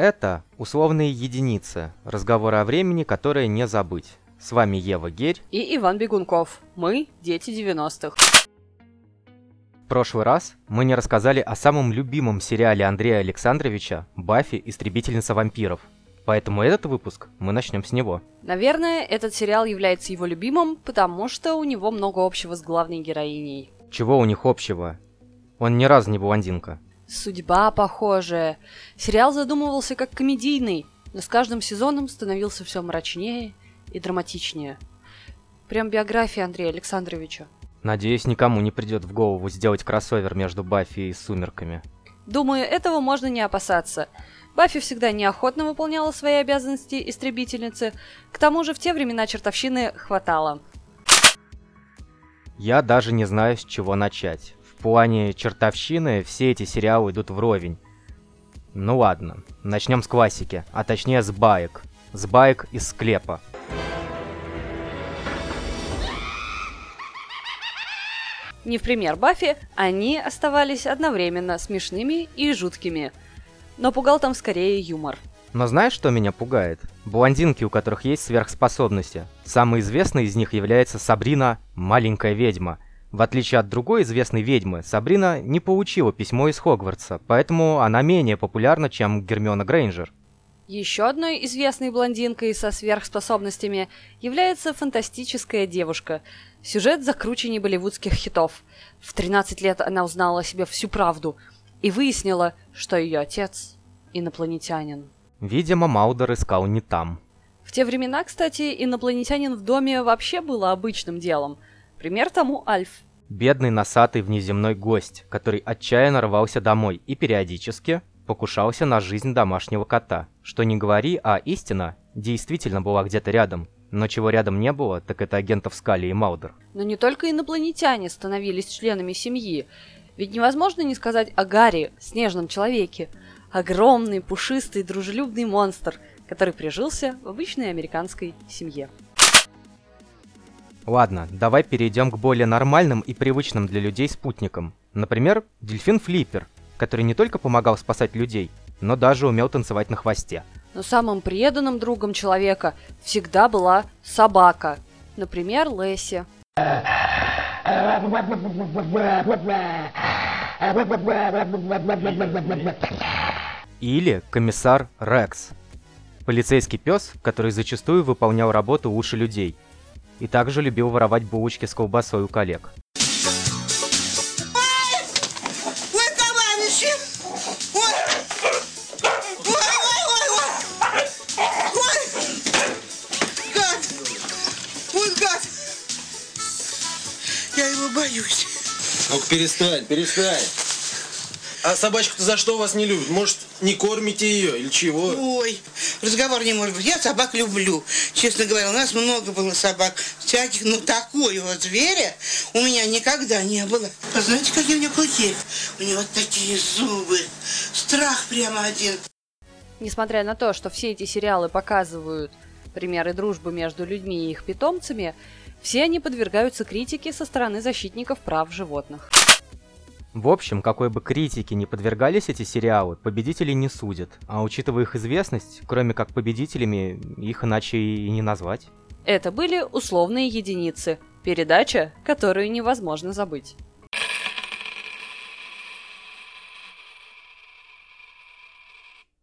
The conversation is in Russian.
Это условные единицы, разговоры о времени, которые не забыть. С вами Ева Герь. И Иван Бегунков. Мы – дети 90-х. В прошлый раз мы не рассказали о самом любимом сериале Андрея Александровича «Баффи. Истребительница вампиров». Поэтому этот выпуск мы начнем с него. Наверное, этот сериал является его любимым, потому что у него много общего с главной героиней. Чего у них общего? Он ни разу не блондинка. Судьба похожая. Сериал задумывался как комедийный, но с каждым сезоном становился все мрачнее и драматичнее. Прям биография Андрея Александровича. Надеюсь, никому не придет в голову сделать кроссовер между Баффи и Сумерками. Думаю, этого можно не опасаться. Баффи всегда неохотно выполняла свои обязанности истребительницы, к тому же в те времена чертовщины хватало. Я даже не знаю, с чего начать. В плане чертовщины все эти сериалы идут вровень. Ну ладно, начнем с классики, а точнее с баек. С баек из склепа. Не в пример Баффи, они оставались одновременно смешными и жуткими. Но пугал там скорее юмор. Но знаешь, что меня пугает? Блондинки, у которых есть сверхспособности. Самой известной из них является Сабрина «Маленькая ведьма». В отличие от другой известной ведьмы, Сабрина не получила письмо из Хогвартса, поэтому она менее популярна, чем Гермиона Грейнджер. Еще одной известной блондинкой со сверхспособностями является фантастическая девушка. Сюжет закрученней болливудских хитов. В 13 лет она узнала о себе всю правду и выяснила, что ее отец – инопланетянин. Видимо, Маудер искал не там. В те времена, кстати, инопланетянин в доме вообще было обычным делом. Пример тому Альф. Бедный носатый внеземной гость, который отчаянно рвался домой и периодически покушался на жизнь домашнего кота. Что не говори, а истина действительно была где-то рядом. Но чего рядом не было, так это агентов Скали и Маудер. Но не только инопланетяне становились членами семьи. Ведь невозможно не сказать о Гарри, снежном человеке. Огромный, пушистый, дружелюбный монстр, который прижился в обычной американской семье. Ладно, давай перейдем к более нормальным и привычным для людей спутникам. Например, дельфин Флиппер, который не только помогал спасать людей, но даже умел танцевать на хвосте. Но самым преданным другом человека всегда была собака. Например, Лесси. Или комиссар Рекс. Полицейский пес, который зачастую выполнял работу уши людей. И также любил воровать булочки с колбасой у коллег. боюсь. Ну перестань, перестань. А собачку-то за что вас не любит? Может, не кормите ее или чего? Ой, разговор не может быть. Я собак люблю. Честно говоря, у нас много было собак всяких, но такого зверя у меня никогда не было. А знаете, какие у него клыки? У него такие зубы. Страх прямо один. Несмотря на то, что все эти сериалы показывают примеры дружбы между людьми и их питомцами, все они подвергаются критике со стороны защитников прав животных. В общем, какой бы критике не подвергались эти сериалы, победителей не судят. А учитывая их известность, кроме как победителями, их иначе и не назвать. Это были условные единицы. Передача, которую невозможно забыть.